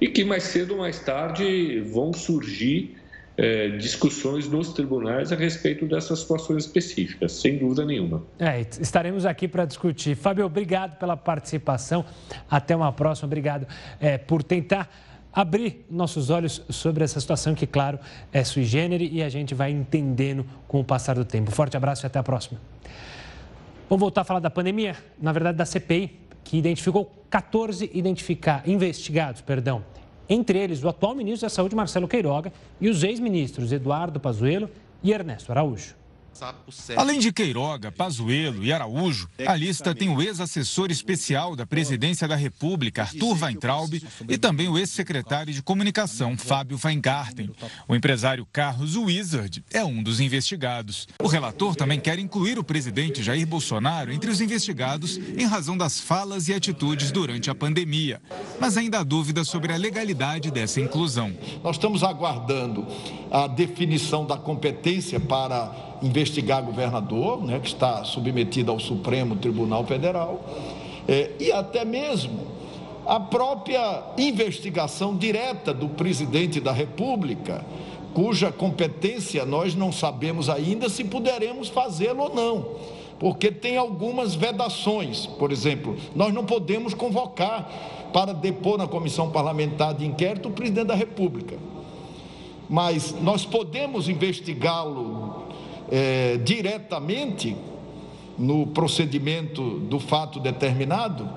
Speaker 10: e que mais cedo ou mais tarde vão surgir é, discussões nos tribunais a respeito dessas situações específicas, sem dúvida nenhuma.
Speaker 1: É, estaremos aqui para discutir. Fábio, obrigado pela participação. Até uma próxima. Obrigado é, por tentar abrir nossos olhos sobre essa situação que, claro, é sui generis e a gente vai entendendo com o passar do tempo. Forte abraço e até a próxima. Vamos voltar a falar da pandemia, na verdade da CPI, que identificou 14 identificar, investigados, perdão, entre eles o atual ministro da Saúde, Marcelo Queiroga, e os ex-ministros Eduardo Pazuello e Ernesto Araújo.
Speaker 11: Além de Queiroga, Pazuello e Araújo, a lista tem o ex-assessor especial da Presidência da República, Arthur Weintraub, e também o ex-secretário de Comunicação, Fábio Weingarten. O empresário Carlos Wizard é um dos investigados. O relator também quer incluir o presidente Jair Bolsonaro entre os investigados em razão das falas e atitudes durante a pandemia. Mas ainda há dúvidas sobre a legalidade dessa inclusão.
Speaker 12: Nós estamos aguardando a definição da competência para investigar governador, né, que está submetido ao Supremo Tribunal Federal, é, e até mesmo a própria investigação direta do presidente da República, cuja competência nós não sabemos ainda se poderemos fazê-lo ou não, porque tem algumas vedações. Por exemplo, nós não podemos convocar para depor na comissão parlamentar de inquérito o presidente da República. Mas nós podemos investigá-lo é, diretamente no procedimento do fato determinado?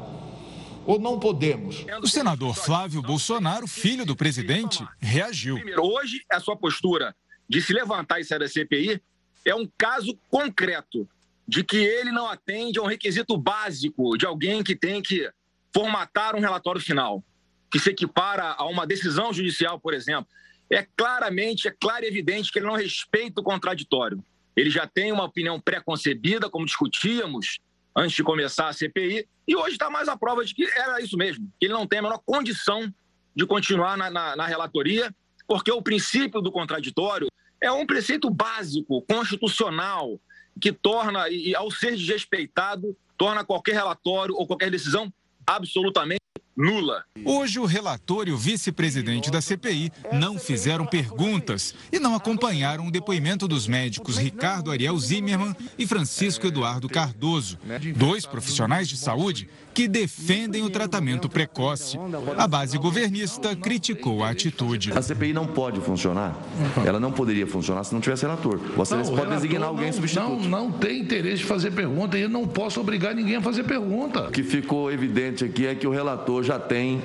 Speaker 12: Ou não podemos?
Speaker 11: O senador Flávio Bolsonaro, filho do presidente, reagiu.
Speaker 13: Primeiro, hoje, a sua postura de se levantar e sair da CPI é um caso concreto de que ele não atende a um requisito básico de alguém que tem que formatar um relatório final, que se equipara a uma decisão judicial, por exemplo. É claramente, é claro e evidente que ele não respeita o contraditório ele já tem uma opinião pré-concebida, como discutíamos antes de começar a CPI, e hoje está mais a prova de que era isso mesmo, que ele não tem a menor condição de continuar na, na, na relatoria, porque o princípio do contraditório é um preceito básico, constitucional, que torna, e ao ser desrespeitado, torna qualquer relatório ou qualquer decisão absolutamente nula.
Speaker 11: Hoje, o relator e o vice-presidente da CPI não fizeram perguntas e não acompanharam o depoimento dos médicos Ricardo Ariel Zimmermann e Francisco Eduardo Cardoso, dois profissionais de saúde que defendem o tratamento precoce. A base governista criticou a atitude.
Speaker 14: A CPI não pode funcionar. Ela não poderia funcionar se não tivesse relator. O Excelência pode designar alguém substituto.
Speaker 15: Não, não tem interesse de fazer pergunta e eu não posso obrigar ninguém a fazer pergunta.
Speaker 14: O que ficou evidente aqui é que o relator já tem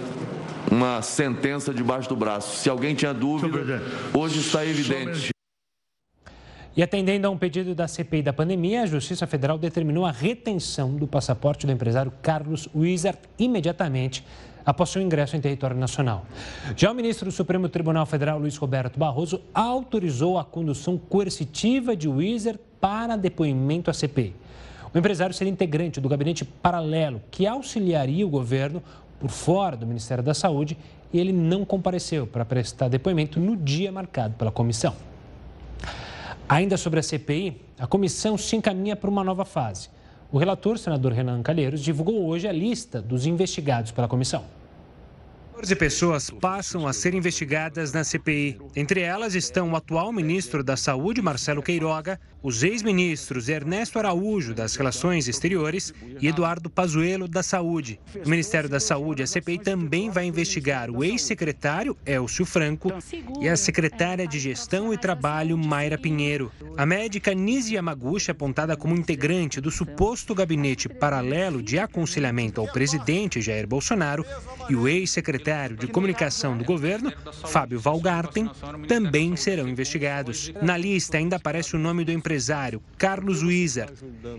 Speaker 14: uma sentença debaixo do braço. Se alguém tinha dúvida, hoje está evidente.
Speaker 1: E atendendo a um pedido da CPI da pandemia, a Justiça Federal determinou a retenção do passaporte do empresário Carlos Wizard imediatamente após seu ingresso em território nacional. Já o ministro do Supremo Tribunal Federal, Luiz Roberto Barroso, autorizou a condução coercitiva de Wizard para depoimento à CPI. O empresário seria integrante do gabinete paralelo que auxiliaria o governo por fora do Ministério da Saúde e ele não compareceu para prestar depoimento no dia marcado pela comissão. Ainda sobre a CPI, a comissão se encaminha para uma nova fase. O relator, senador Renan Calheiros, divulgou hoje a lista dos investigados pela comissão.
Speaker 16: 14 pessoas passam a ser investigadas na CPI. Entre elas estão o atual ministro da Saúde, Marcelo Queiroga, os ex-ministros Ernesto Araújo, das Relações Exteriores, e Eduardo Pazuello, da Saúde. O Ministério da Saúde, a CPI, também vai investigar o ex-secretário, Elcio Franco, e a secretária de Gestão e Trabalho, Mayra Pinheiro. A médica Nise Yamaguchi, apontada como integrante do suposto gabinete paralelo de aconselhamento ao presidente Jair Bolsonaro, e o ex-secretário de Comunicação do governo, Fábio Valgarten, também serão investigados. Na lista ainda aparece o nome do empresário empresário Carlos Wieser.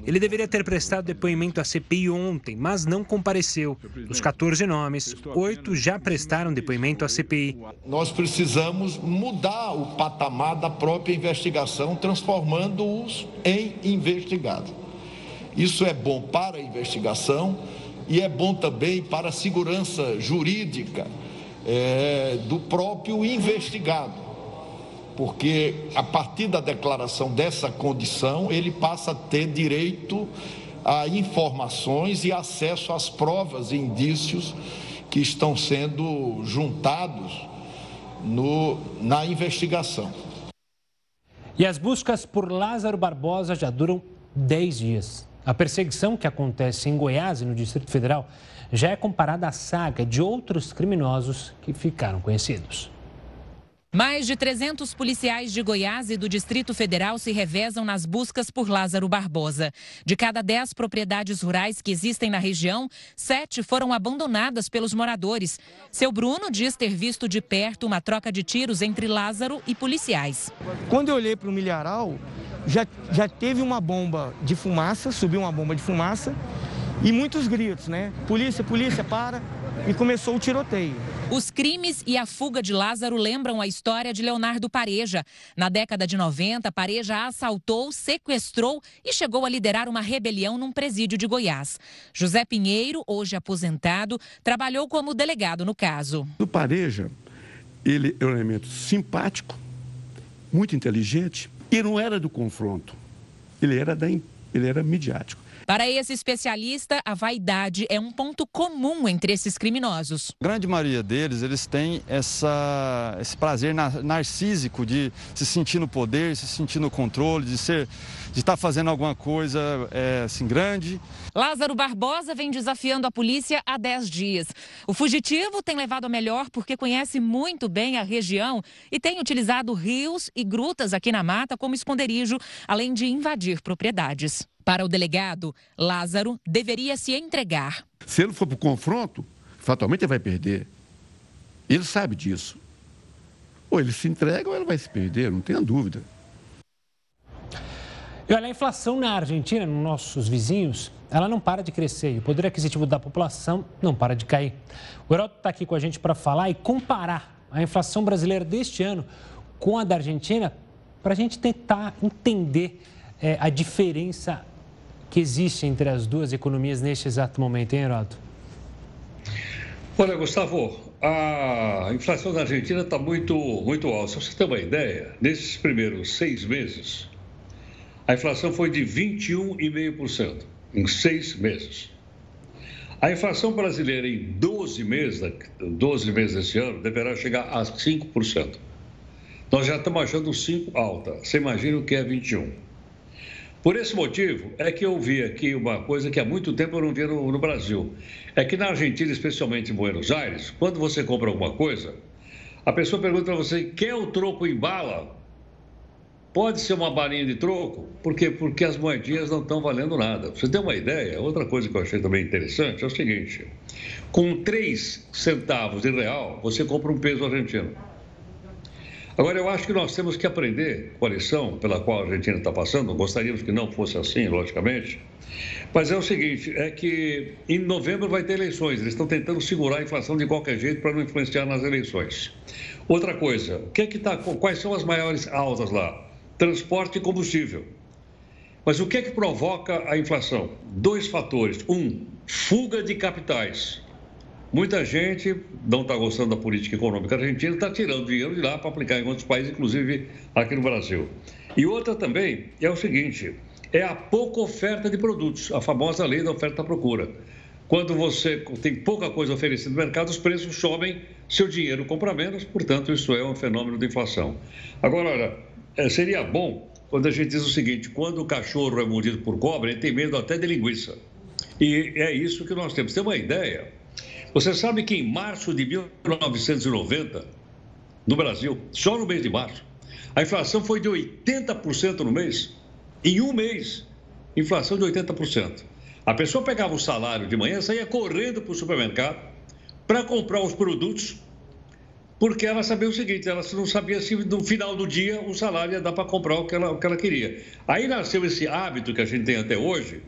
Speaker 16: Ele deveria ter prestado depoimento à CPI ontem, mas não compareceu. Dos 14 nomes, oito já prestaram depoimento à CPI.
Speaker 12: Nós precisamos mudar o patamar da própria investigação, transformando-os em investigados. Isso é bom para a investigação e é bom também para a segurança jurídica é, do próprio investigado porque a partir da declaração dessa condição, ele passa a ter direito a informações e acesso às provas e indícios que estão sendo juntados no, na investigação.
Speaker 1: E as buscas por Lázaro Barbosa já duram 10 dias. A perseguição que acontece em Goiás e no Distrito Federal já é comparada à saga de outros criminosos que ficaram conhecidos.
Speaker 17: Mais de 300 policiais de Goiás e do Distrito Federal se revezam nas buscas por Lázaro Barbosa. De cada 10 propriedades rurais que existem na região, sete foram abandonadas pelos moradores. Seu Bruno diz ter visto de perto uma troca de tiros entre Lázaro e policiais.
Speaker 18: Quando eu olhei para o milharal, já, já teve uma bomba de fumaça, subiu uma bomba de fumaça e muitos gritos, né? Polícia, polícia, para e começou o tiroteio.
Speaker 17: Os crimes e a fuga de Lázaro lembram a história de Leonardo Pareja. Na década de 90, Pareja assaltou, sequestrou e chegou a liderar uma rebelião num presídio de Goiás. José Pinheiro, hoje aposentado, trabalhou como delegado no caso.
Speaker 19: O Pareja, ele é um elemento simpático, muito inteligente e não era do confronto. Ele era, da, ele era midiático.
Speaker 17: Para esse especialista, a vaidade é um ponto comum entre esses criminosos.
Speaker 20: A grande maioria deles, eles têm essa, esse prazer narcísico de se sentir no poder, se sentir no controle, de ser de estar fazendo alguma coisa é, assim grande.
Speaker 17: Lázaro Barbosa vem desafiando a polícia há 10 dias. O fugitivo tem levado a melhor porque conhece muito bem a região e tem utilizado rios e grutas aqui na mata como esconderijo, além de invadir propriedades. Para o delegado, Lázaro deveria se entregar.
Speaker 19: Se ele for para o confronto, fatalmente ele vai perder. Ele sabe disso. Ou ele se entrega ou ele vai se perder, não tenha dúvida.
Speaker 1: E olha, a inflação na Argentina, nos nossos vizinhos, ela não para de crescer e o poder aquisitivo da população não para de cair. O Heraldo está aqui com a gente para falar e comparar a inflação brasileira deste ano com a da Argentina para a gente tentar entender é, a diferença que existe entre as duas economias neste exato momento, hein, Heroto?
Speaker 5: Olha, Gustavo, a inflação na Argentina está muito, muito alta. Você ter uma ideia, nesses primeiros seis meses, a inflação foi de 21,5% em seis meses. A inflação brasileira em 12 meses, 12 meses desse ano, deverá chegar a 5%. Nós já estamos achando 5 alta. Você imagina o que é 21. Por esse motivo, é que eu vi aqui uma coisa que há muito tempo eu não via no, no Brasil. É que na Argentina, especialmente em Buenos Aires, quando você compra alguma coisa, a pessoa pergunta para você: quer o troco em bala? Pode ser uma balinha de troco? Por quê? Porque as moedinhas não estão valendo nada. Você ter uma ideia, outra coisa que eu achei também interessante é o seguinte: com 3 centavos de real, você compra um peso argentino. Agora, eu acho que nós temos que aprender com a lição pela qual a Argentina está passando. Gostaríamos que não fosse assim, logicamente. Mas é o seguinte: é que em novembro vai ter eleições. Eles estão tentando segurar a inflação de qualquer jeito para não influenciar nas eleições. Outra coisa: o que é que tá, quais são as maiores altas lá? Transporte e combustível. Mas o que é que provoca a inflação? Dois fatores. Um, fuga de capitais. Muita gente não está gostando da política econômica argentina, está tirando dinheiro de lá para aplicar em outros países, inclusive aqui no Brasil. E outra também é o seguinte: é a pouca oferta de produtos, a famosa lei da oferta e procura. Quando você tem pouca coisa oferecida no mercado, os preços sobem, seu dinheiro compra menos, portanto, isso é um fenômeno de inflação. Agora, olha, é, seria bom quando a gente diz o seguinte: quando o cachorro é mordido por cobra, ele tem medo até de linguiça. E é isso que nós temos. Tem uma ideia você sabe que em março de 1990, no Brasil, só no mês de março, a inflação foi de 80% no mês. Em um mês, inflação de 80%. A pessoa pegava o salário de manhã, saía correndo para o supermercado para comprar os produtos, porque ela sabia o seguinte: ela não sabia se no final do dia o salário ia dar para comprar o que, ela, o que ela queria. Aí nasceu esse hábito que a gente tem até hoje,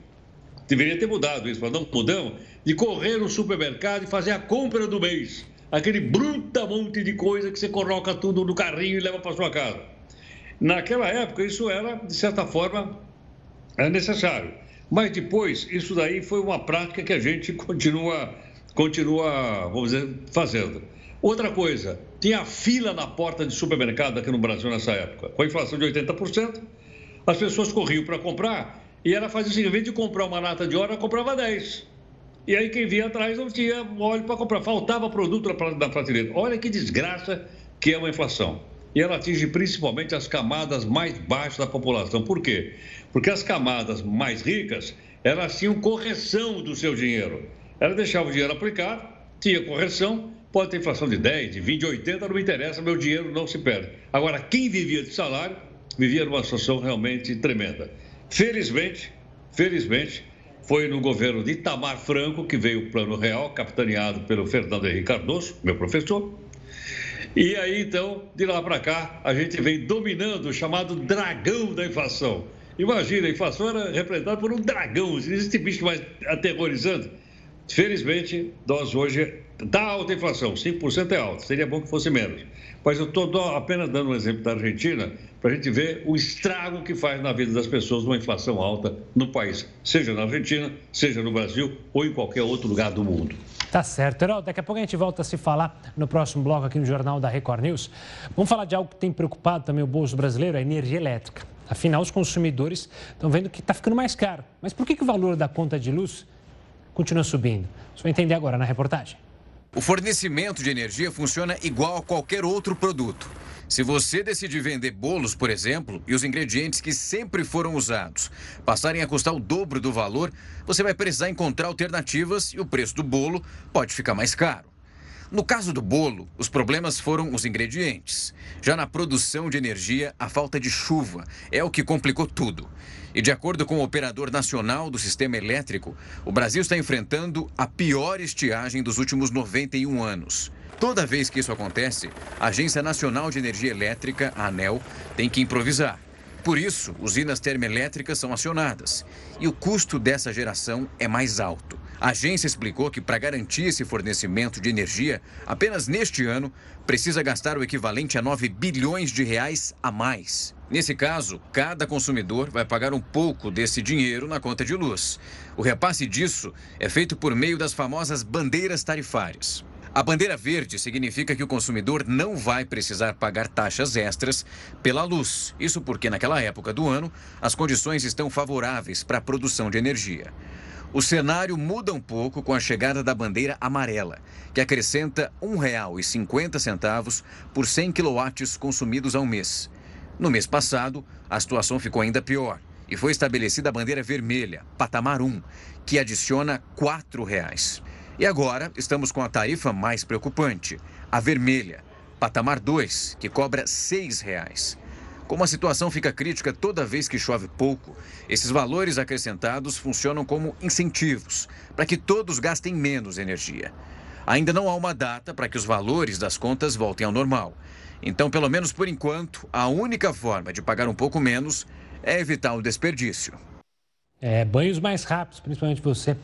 Speaker 5: deveria ter mudado isso, mas não mudamos de correr no supermercado e fazer a compra do mês. Aquele bruta monte de coisa que você coloca tudo no carrinho e leva para sua casa. Naquela época, isso era, de certa forma, necessário. Mas depois, isso daí foi uma prática que a gente continua, continua vamos dizer, fazendo. Outra coisa, tinha fila na porta de supermercado aqui no Brasil nessa época. Com a inflação de 80%, as pessoas corriam para comprar e ela fazia seguinte, em vez de comprar uma lata de óleo, ela comprava 10. E aí quem vinha atrás não tinha óleo para comprar, faltava produto na prateleira. Olha que desgraça que é uma inflação. E ela atinge principalmente as camadas mais baixas da população. Por quê? Porque as camadas mais ricas, elas tinham correção do seu dinheiro. Ela deixava o dinheiro aplicado, tinha correção, pode ter inflação de 10, de 20, de 80, não me interessa, meu dinheiro não se perde. Agora, quem vivia de salário, vivia numa situação realmente tremenda. Felizmente, felizmente, foi no governo de Itamar Franco que veio o Plano Real, capitaneado pelo Fernando Henrique Cardoso, meu professor. E aí, então, de lá para cá, a gente vem dominando o chamado dragão da inflação. Imagina, a inflação era representada por um dragão, existe bicho mais aterrorizante. Felizmente, nós hoje está alta inflação, 5% é alta, seria bom que fosse menos. Mas eu estou apenas dando um exemplo da Argentina para a gente ver o estrago que faz na vida das pessoas uma inflação alta no país, seja na Argentina, seja no Brasil ou em qualquer outro lugar do mundo.
Speaker 1: Tá certo, Heraldo. Daqui a pouco a gente volta a se falar no próximo bloco aqui no Jornal da Record News. Vamos falar de algo que tem preocupado também o bolso brasileiro, a energia elétrica. Afinal, os consumidores estão vendo que está ficando mais caro. Mas por que, que o valor da conta de luz continua subindo? Vai entender agora na reportagem.
Speaker 21: O fornecimento de energia funciona igual a qualquer outro produto. Se você decidir vender bolos, por exemplo, e os ingredientes que sempre foram usados passarem a custar o dobro do valor, você vai precisar encontrar alternativas e o preço do bolo pode ficar mais caro. No caso do bolo, os problemas foram os ingredientes. Já na produção de energia, a falta de chuva é o que complicou tudo. E de acordo com o operador nacional do sistema elétrico, o Brasil está enfrentando a pior estiagem dos últimos 91 anos. Toda vez que isso acontece, a Agência Nacional de Energia Elétrica, a ANEL, tem que improvisar. Por isso, usinas termoelétricas são acionadas e o custo dessa geração é mais alto. A agência explicou que para garantir esse fornecimento de energia, apenas neste ano, precisa gastar o equivalente a 9 bilhões de reais a mais. Nesse caso, cada consumidor vai pagar um pouco desse dinheiro na conta de luz. O repasse disso é feito por meio das famosas bandeiras tarifárias. A bandeira verde significa que o consumidor não vai precisar pagar taxas extras pela luz. Isso porque, naquela época do ano, as condições estão favoráveis para a produção de energia. O cenário muda um pouco com a chegada da bandeira amarela, que acrescenta R$ 1,50 por 100 kW consumidos ao mês. No mês passado, a situação ficou ainda pior e foi estabelecida a bandeira vermelha, patamar 1, que adiciona R$ 4,00. E agora estamos com a tarifa mais preocupante, a vermelha, patamar 2, que cobra R$ 6,00. Como a situação fica crítica toda vez que chove pouco, esses valores acrescentados funcionam como incentivos para que todos gastem menos energia. Ainda não há uma data para que os valores das contas voltem ao normal. Então, pelo menos por enquanto, a única forma de pagar um pouco menos é evitar o desperdício.
Speaker 1: É, banhos mais rápidos, principalmente você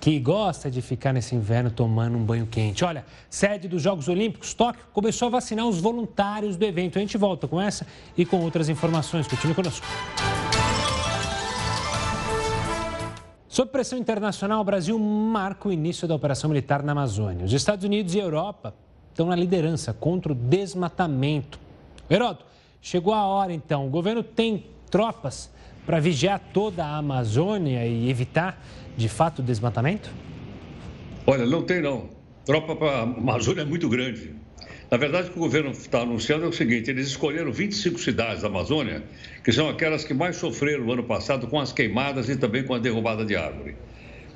Speaker 1: que gosta de ficar nesse inverno tomando um banho quente. Olha, sede dos Jogos Olímpicos, Tóquio, começou a vacinar os voluntários do evento. A gente volta com essa e com outras informações. Continue conosco. Sob pressão internacional, o Brasil marca o início da operação militar na Amazônia. Os Estados Unidos e a Europa estão na liderança contra o desmatamento. Heroto, chegou a hora então. O governo tem tropas para vigiar toda a Amazônia e evitar, de fato, o desmatamento?
Speaker 5: Olha, não tem não. Tropa para a Amazônia é muito grande. Na verdade, o que o governo está anunciando é o seguinte: eles escolheram 25 cidades da Amazônia, que são aquelas que mais sofreram no ano passado com as queimadas e também com a derrubada de árvore.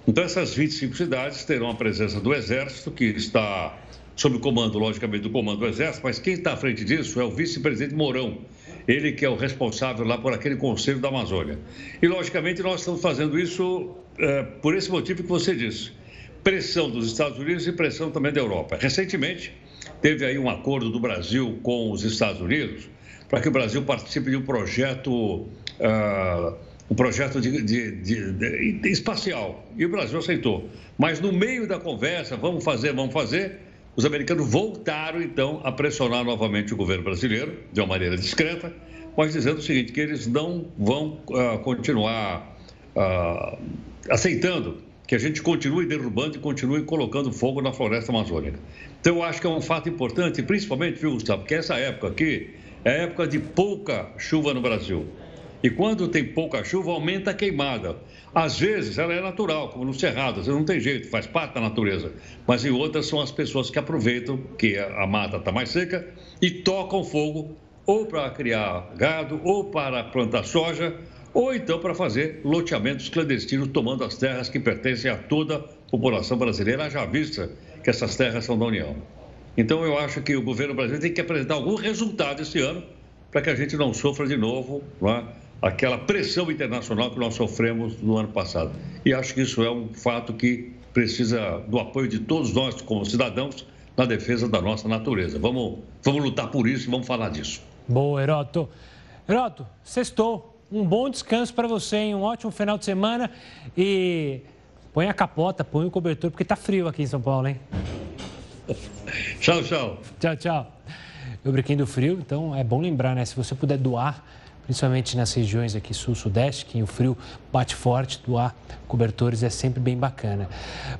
Speaker 5: Então, essas 25 cidades terão a presença do Exército, que está sob o comando, logicamente, do comando do Exército, mas quem está à frente disso é o vice-presidente Mourão, ele que é o responsável lá por aquele Conselho da Amazônia. E, logicamente, nós estamos fazendo isso é, por esse motivo que você disse: pressão dos Estados Unidos e pressão também da Europa. Recentemente, teve aí um acordo do Brasil com os Estados Unidos para que o Brasil participe de um projeto. Uh, um projeto de, de, de, espacial. E o Brasil aceitou. Mas no meio da conversa, vamos fazer, vamos fazer, os americanos voltaram, então, a pressionar novamente o governo brasileiro, de uma maneira discreta, mas dizendo o seguinte, que eles não vão uh, continuar uh, aceitando que a gente continue derrubando e continue colocando fogo na floresta amazônica. Então, eu acho que é um fato importante, principalmente, viu, Gustavo, porque essa época aqui é época de pouca chuva no Brasil. E quando tem pouca chuva, aumenta a queimada. Às vezes ela é natural, como no Cerrado, você não tem jeito, faz parte da natureza. Mas em outras são as pessoas que aproveitam que a mata está mais seca e tocam fogo ou para criar gado, ou para plantar soja, ou então para fazer loteamentos clandestinos, tomando as terras que pertencem a toda a população brasileira, já vista que essas terras são da União. Então eu acho que o governo brasileiro tem que apresentar algum resultado esse ano para que a gente não sofra de novo é? Aquela pressão internacional que nós sofremos no ano passado. E acho que isso é um fato que precisa do apoio de todos nós, como cidadãos, na defesa da nossa natureza. Vamos, vamos lutar por isso e vamos falar disso.
Speaker 1: Boa, Heroto. Heroto, sextou. Um bom descanso para você, hein? um ótimo final de semana e põe a capota, põe o cobertor, porque tá frio aqui em São Paulo, hein?
Speaker 5: Tchau, tchau.
Speaker 1: Tchau, tchau. Eu brinquei do frio, então é bom lembrar, né? Se você puder doar, principalmente nas regiões aqui sul-sudeste, que o frio bate forte, doar cobertores é sempre bem bacana.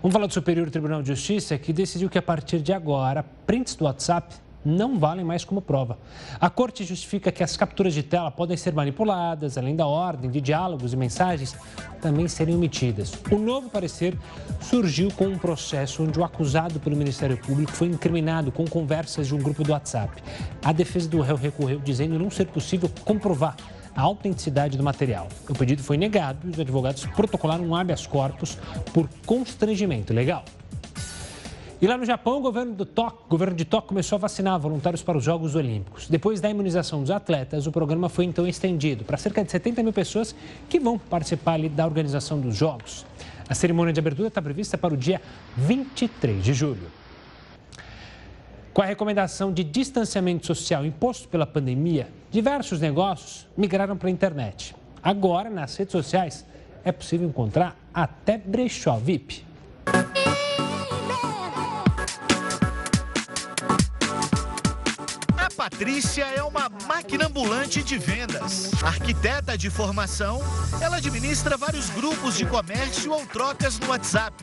Speaker 1: Vamos falar do Superior Tribunal de Justiça, que decidiu que a partir de agora, prints do WhatsApp não valem mais como prova. A corte justifica que as capturas de tela podem ser manipuladas, além da ordem de diálogos e mensagens também serem omitidas. O novo parecer surgiu com um processo onde o acusado pelo Ministério Público foi incriminado com conversas de um grupo do WhatsApp. A defesa do réu recorreu dizendo não ser possível comprovar a autenticidade do material. O pedido foi negado e os advogados protocolaram um habeas corpus por constrangimento legal. E lá no Japão, o governo, do Tóquio, governo de Tóquio começou a vacinar voluntários para os Jogos Olímpicos. Depois da imunização dos atletas, o programa foi então estendido para cerca de 70 mil pessoas que vão participar ali da organização dos Jogos. A cerimônia de abertura está prevista para o dia 23 de julho. Com a recomendação de distanciamento social imposto pela pandemia, diversos negócios migraram para a internet. Agora, nas redes sociais, é possível encontrar até brechó VIP.
Speaker 22: Patrícia é uma máquina ambulante de vendas. Arquiteta de formação, ela administra vários grupos de comércio ou trocas no WhatsApp.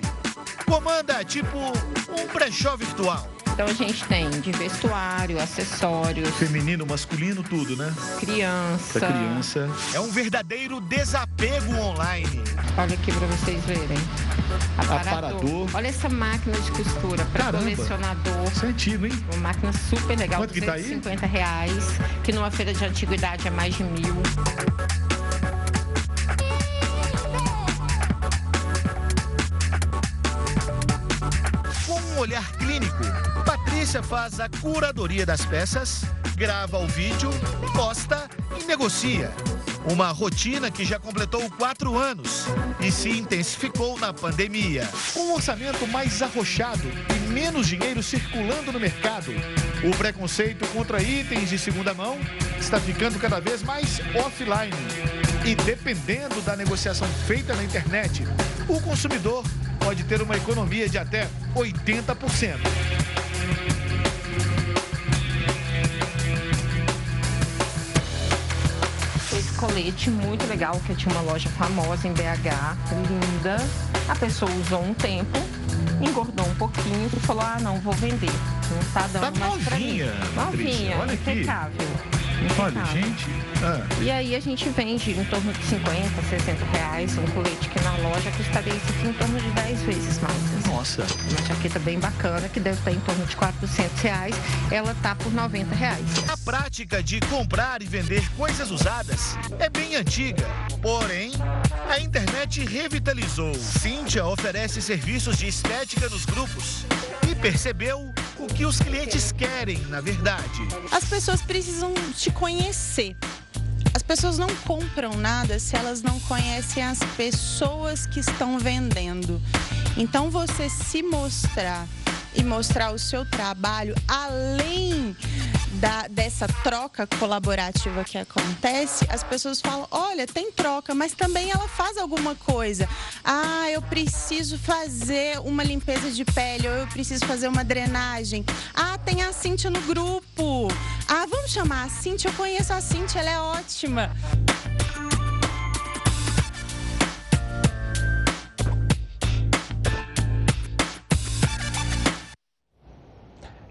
Speaker 22: Comanda tipo um brechó virtual.
Speaker 23: Então a gente tem de vestuário, acessórios.
Speaker 22: Feminino, masculino, tudo, né?
Speaker 23: Criança.
Speaker 22: Pra criança. É um verdadeiro desapego online.
Speaker 23: Olha aqui pra vocês verem.
Speaker 22: Aparador. Aparador.
Speaker 23: Olha essa máquina de costura para colecionador.
Speaker 22: Isso é hein?
Speaker 23: Uma máquina super legal.
Speaker 22: Quanto que tá aí?
Speaker 23: reais. Que numa feira de antiguidade é mais de mil.
Speaker 22: Com um olhar clínico, Patrícia faz a curadoria das peças, grava o vídeo, posta e negocia. Uma rotina que já completou quatro anos e se intensificou na pandemia. Com um orçamento mais arrochado e menos dinheiro circulando no mercado, o preconceito contra itens de segunda mão está ficando cada vez mais offline. E dependendo da negociação feita na internet, o consumidor pode ter uma economia de até 80%
Speaker 23: colete muito legal, que tinha uma loja famosa em BH, linda. A pessoa usou um tempo, engordou um pouquinho e falou: ah, não, vou vender. Não tá dando
Speaker 22: tá
Speaker 23: mais
Speaker 22: novinha,
Speaker 23: pra mim. Novinha,
Speaker 22: Olha
Speaker 23: impecável.
Speaker 22: Olha, gente. Ah.
Speaker 23: E aí a gente vende em torno de 50, 60 reais um colete que na loja custaria isso aqui em torno de 10 vezes mais.
Speaker 22: Nossa.
Speaker 23: Uma jaqueta bem bacana, que deve estar em torno de 400 reais. Ela tá por 90 reais.
Speaker 22: A prática de comprar e vender coisas usadas é bem antiga. Porém, a internet revitalizou. Cíntia oferece serviços de estética nos grupos e percebeu o que os clientes querem, na verdade.
Speaker 24: As pessoas precisam te conhecer. As pessoas não compram nada se elas não conhecem as pessoas que estão vendendo. Então, você se mostrar e mostrar o seu trabalho além da, dessa troca colaborativa que acontece, as pessoas falam: olha, tem troca, mas também ela faz alguma coisa. Ah, eu preciso fazer uma limpeza de pele, ou eu preciso fazer uma drenagem. Ah, tem a Cintia no grupo. Ah, vamos chamar a Cintia, eu conheço a Cintia, ela é ótima.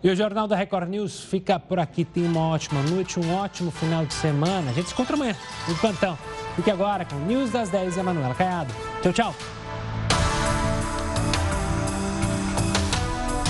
Speaker 1: E o Jornal da Record News fica por aqui. Tenha uma ótima noite, um ótimo final de semana. A gente se encontra amanhã no plantão. Fique agora com News das 10 e a Manuela Caiado. Tchau, tchau.